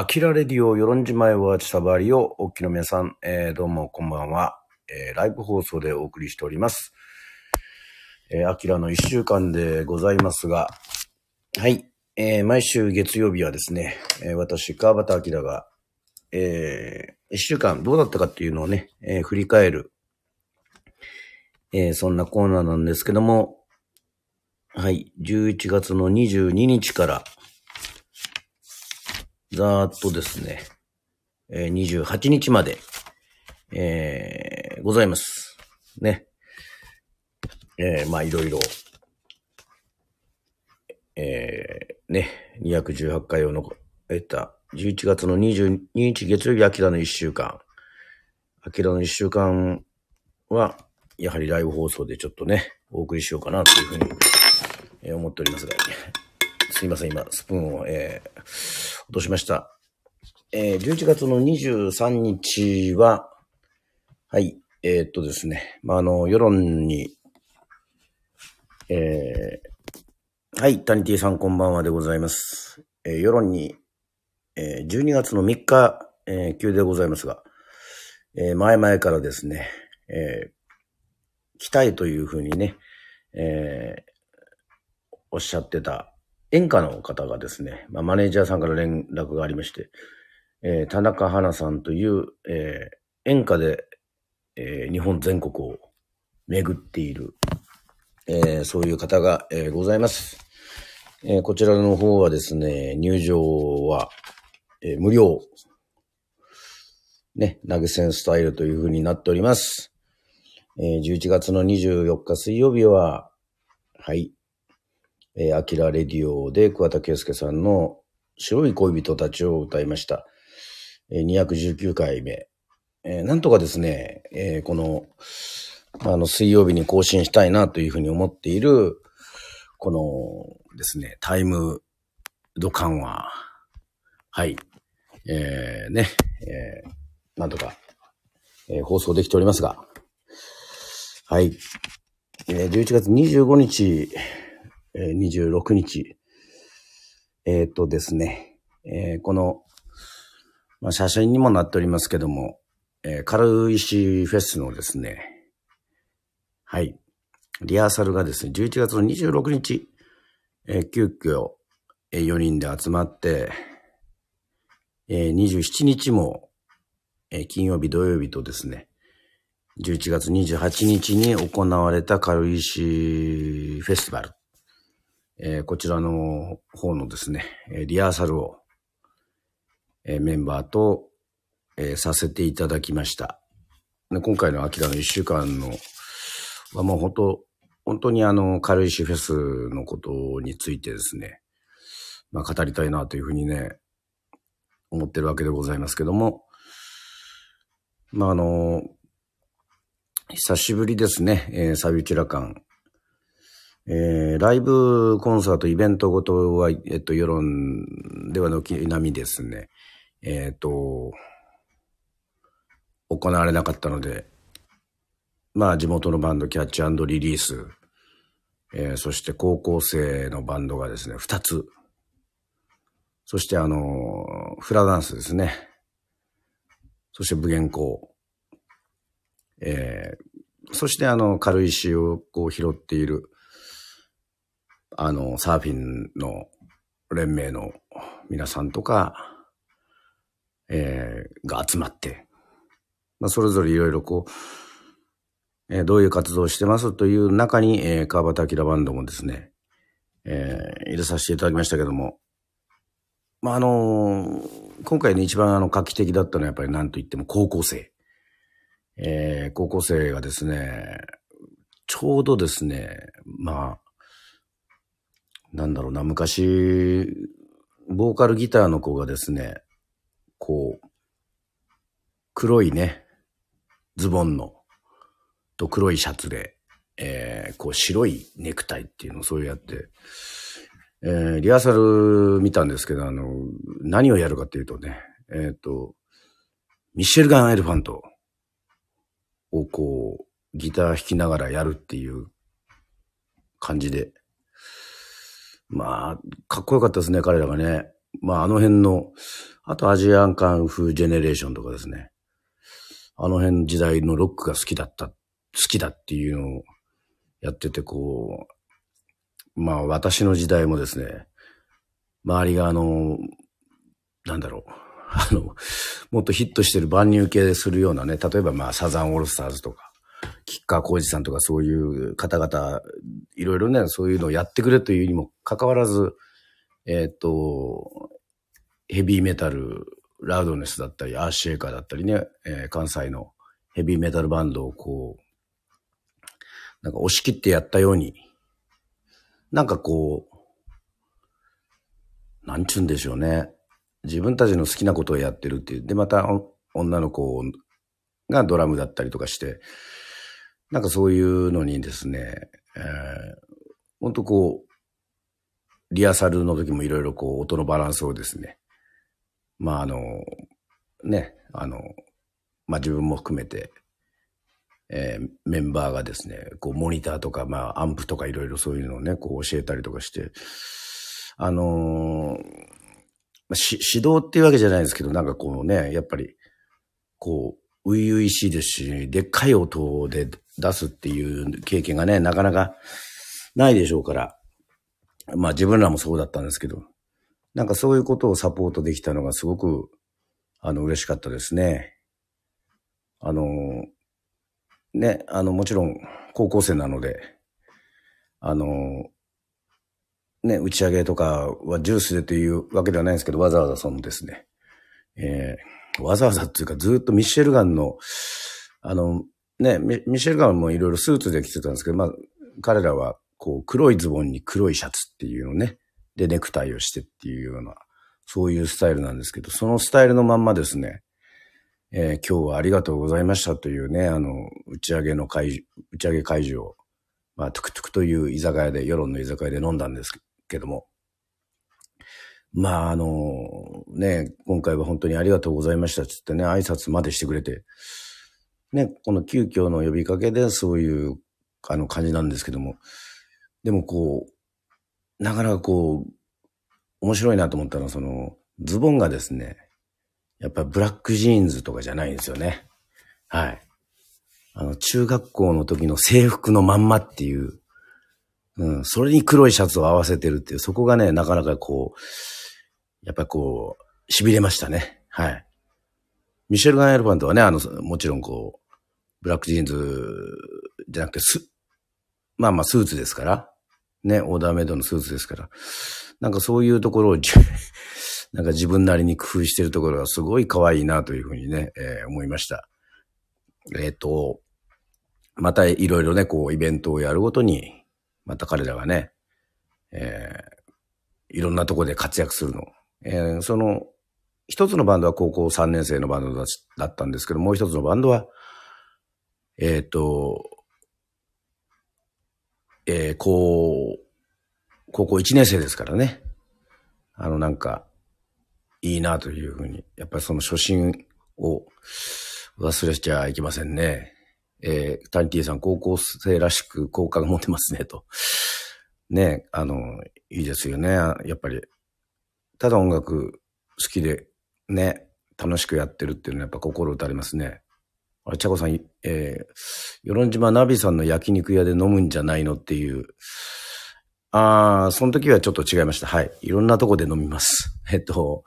アキラレディオ、よろんじまえはちさばりを、おっきの皆さん、えー、どうもこんばんは、えー、ライブ放送でお送りしております。えー、アキラの一週間でございますが、はい、えー、毎週月曜日はですね、えー、私、川端明が、えー、一週間どうだったかっていうのをね、えー、振り返る、えー、そんなコーナーなんですけども、はい、11月の22日から、ざーっとですね、え、28日まで、えー、ございます。ね。えー、まあいろいろ、えー、ね、218回を残った11月の22日月曜日、アキラの1週間。アキラの1週間は、やはりライブ放送でちょっとね、お送りしようかなというふうに、えー、思っておりますが、すいません、今、スプーンを、えー、落としました？えー、11月の23日は、はい、えー、っとですね、まあ、あの、世論に、えー、はい、タニティさんこんばんはでございます。えー、世論に、えー、12月の3日、えー、急でございますが、えー、前々からですね、えー、来たいというふうにね、えー、おっしゃってた演歌の方がですね、まあ、マネージャーさんから連絡がありまして、えー、田中花さんという、えー、演歌で、えー、日本全国を巡っている、えー、そういう方が、えー、ございます。えー、こちらの方はですね、入場は、えー、無料。ね、投げ銭スタイルという風になっております。えー、11月の24日水曜日は、はい、えー、アキラレディオで桑田佳祐さんの白い恋人たちを歌いました。えー、219回目。えー、なんとかですね、えー、この、あの、水曜日に更新したいなというふうに思っている、このですね、タイムド緩和。はい。えー、ね、えー、なんとか、えー、放送できておりますが。はい。えー、11月25日、え26日。えっ、とですね、えー、この、まあ、写真にもなっておりますけども、えー、軽石フェスのですね、はい、リハーサルがですね、11月の26日、えー、急遽、えー、4人で集まって、えー、27日も、えー、金曜日、土曜日とですね、11月28日に行われた軽石フェスティバル。えー、こちらの方のですね、えリハーサルを、え、メンバーと、え、させていただきました。で今回のアキラの一週間のはもう本当、本当にあの、軽石フェスのことについてですね、まあ語りたいなというふうにね、思ってるわけでございますけども、まああの、久しぶりですね、えー、サビュチラ感、えー、ライブコンサート、イベントごとは、えっと、世論では軒並みですね、えっ、と、行われなかったので、まあ、地元のバンド、キャッチリリース、えー、そして高校生のバンドがですね、二つ。そしてあの、フラダンスですね。そして武元校。え、そしてあの、軽石をこう拾っている、あの、サーフィンの連盟の皆さんとか、えー、が集まって、まあ、それぞれいろいろこう、えー、どういう活動をしてますという中に、えー、川端明バンドもですね、えー、入れさせていただきましたけども、まあ、あのー、今回ね、一番あの画期的だったのはやっぱり何と言っても高校生。えー、高校生がですね、ちょうどですね、まあ、なんだろうな、昔、ボーカルギターの子がですね、こう、黒いね、ズボンの、と黒いシャツで、えー、こう白いネクタイっていうのをそうやって、えー、リハーサル見たんですけど、あの、何をやるかっていうとね、えっ、ー、と、ミシェルガン・エレファントをこう、ギター弾きながらやるっていう感じで、まあ、かっこよかったですね、彼らがね。まああの辺の、あとアジアンカンフージェネレーションとかですね。あの辺時代のロックが好きだった、好きだっていうのをやってて、こう、まあ私の時代もですね、周りがあの、なんだろう、あの、もっとヒットしてる万入系するようなね、例えばまあサザンオールスターズとか、キッカーコージさんとかそういう方々、いろいろね、そういうのをやってくれというにもかかわらず、えっ、と、ヘビーメタル、ラウドネスだったり、アーシェーカーだったりね、えー、関西のヘビーメタルバンドをこう、なんか押し切ってやったように、なんかこう、なんちゅうんでしょうね。自分たちの好きなことをやってるっていう。で、また女の子がドラムだったりとかして、なんかそういうのにですね、えー、本当こう、リハーサルの時もいろいろこう音のバランスをですね、まああの、ね、あの、まあ自分も含めて、えー、メンバーがですね、こうモニターとか、まあアンプとかいろいろそういうのをね、こう教えたりとかして、あのー、し指導っていうわけじゃないですけど、なんかこうね、やっぱり、こう、初々しいですし、でっかい音で出すっていう経験がね、なかなかないでしょうから、まあ自分らもそうだったんですけど、なんかそういうことをサポートできたのがすごく、あの、嬉しかったですね。あの、ね、あの、もちろん高校生なので、あの、ね、打ち上げとかはジュースでというわけではないんですけど、わざわざそのですね、えー、わざわざっていうかずっとミシェルガンの、あの、ね、ミシェルガンもいろいろスーツで着てたんですけど、まあ、彼らはこう、黒いズボンに黒いシャツっていうのね。で、ネクタイをしてっていうような、そういうスタイルなんですけど、そのスタイルのまんまですね、えー、今日はありがとうございましたというね、あの、打ち上げの会、打ち上げ会場、まあ、トゥクトゥクという居酒屋で、世論の居酒屋で飲んだんですけども、まあ、あの、ね、今回は本当にありがとうございましたっつってね、挨拶までしてくれて、ね、この急遽の呼びかけでそういう、あの感じなんですけども、でもこう、なかなかこう、面白いなと思ったのは、その、ズボンがですね、やっぱブラックジーンズとかじゃないんですよね。はい。あの、中学校の時の制服のまんまっていう、うん、それに黒いシャツを合わせてるっていう、そこがね、なかなかこう、やっぱこう、痺れましたね。はい。ミッシェル・ガン・エレファントはね、あの、もちろんこう、ブラックジーンズじゃなくて、す、まあまあスーツですから、ね、オーダーメイドのスーツですから、なんかそういうところを なんか自分なりに工夫してるところがすごい可愛いなというふうにね、えー、思いました。えっ、ー、と、またいろいろね、こうイベントをやるごとに、また彼らがね、えー、いろんなとこで活躍するの。えー、その、一つのバンドは高校3年生のバンドだったんですけど、もう一つのバンドは、えっ、ー、と、えー、高、高校1年生ですからね。あの、なんか、いいなというふうに。やっぱりその初心を忘れちゃいけませんね。えー、タニティさん、高校生らしく好感が持てますね、と。ね、あの、いいですよね。やっぱり、ただ音楽好きで、ね、楽しくやってるっていうのはやっぱ心打たれますね。あれ、ちゃこさん、えー、与論島ナビさんの焼肉屋で飲むんじゃないのっていう。ああ、その時はちょっと違いました。はい。いろんなとこで飲みます。えっと、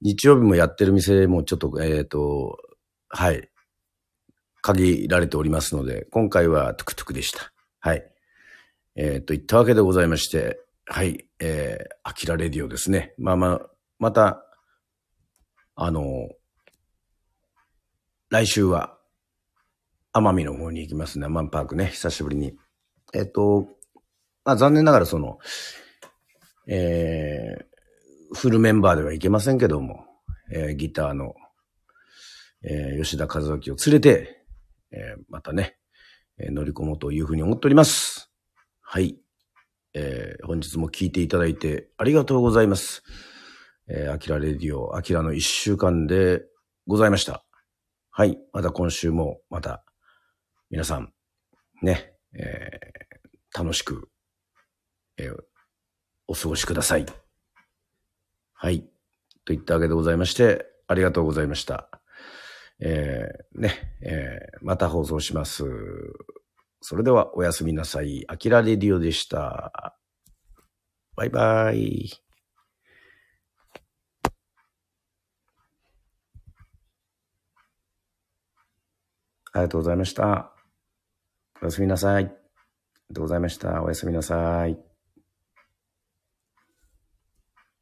日曜日もやってる店もちょっと、えっ、と、はい。限られておりますので、今回はトゥクトゥクでした。はい。えっ、と、言ったわけでございまして、はい。えー、アキラレディオですね。まあまあ、また、あの、来週は、奄美の方に行きますね。アマンパークね、久しぶりに。えっ、と、まあ残念ながらその、えー、フルメンバーでは行けませんけども、えー、ギターの、えー、吉田和明を連れて、えー、またね、えー、乗り込もうというふうに思っております。はい。えー、本日も聞いていただいてありがとうございます。えー、アキラレディオ、アキラの一週間でございました。はい。また今週も、また、皆さん、ね、えー、楽しく、えー、お過ごしください。はい。といったわけでございまして、ありがとうございました。えー、ね、えー、また放送します。それではおやすみなさい。あきらレディオでした。バイバイ。ありがとうございました。おやすみなさい。ありがとうございました。おやすみなさい。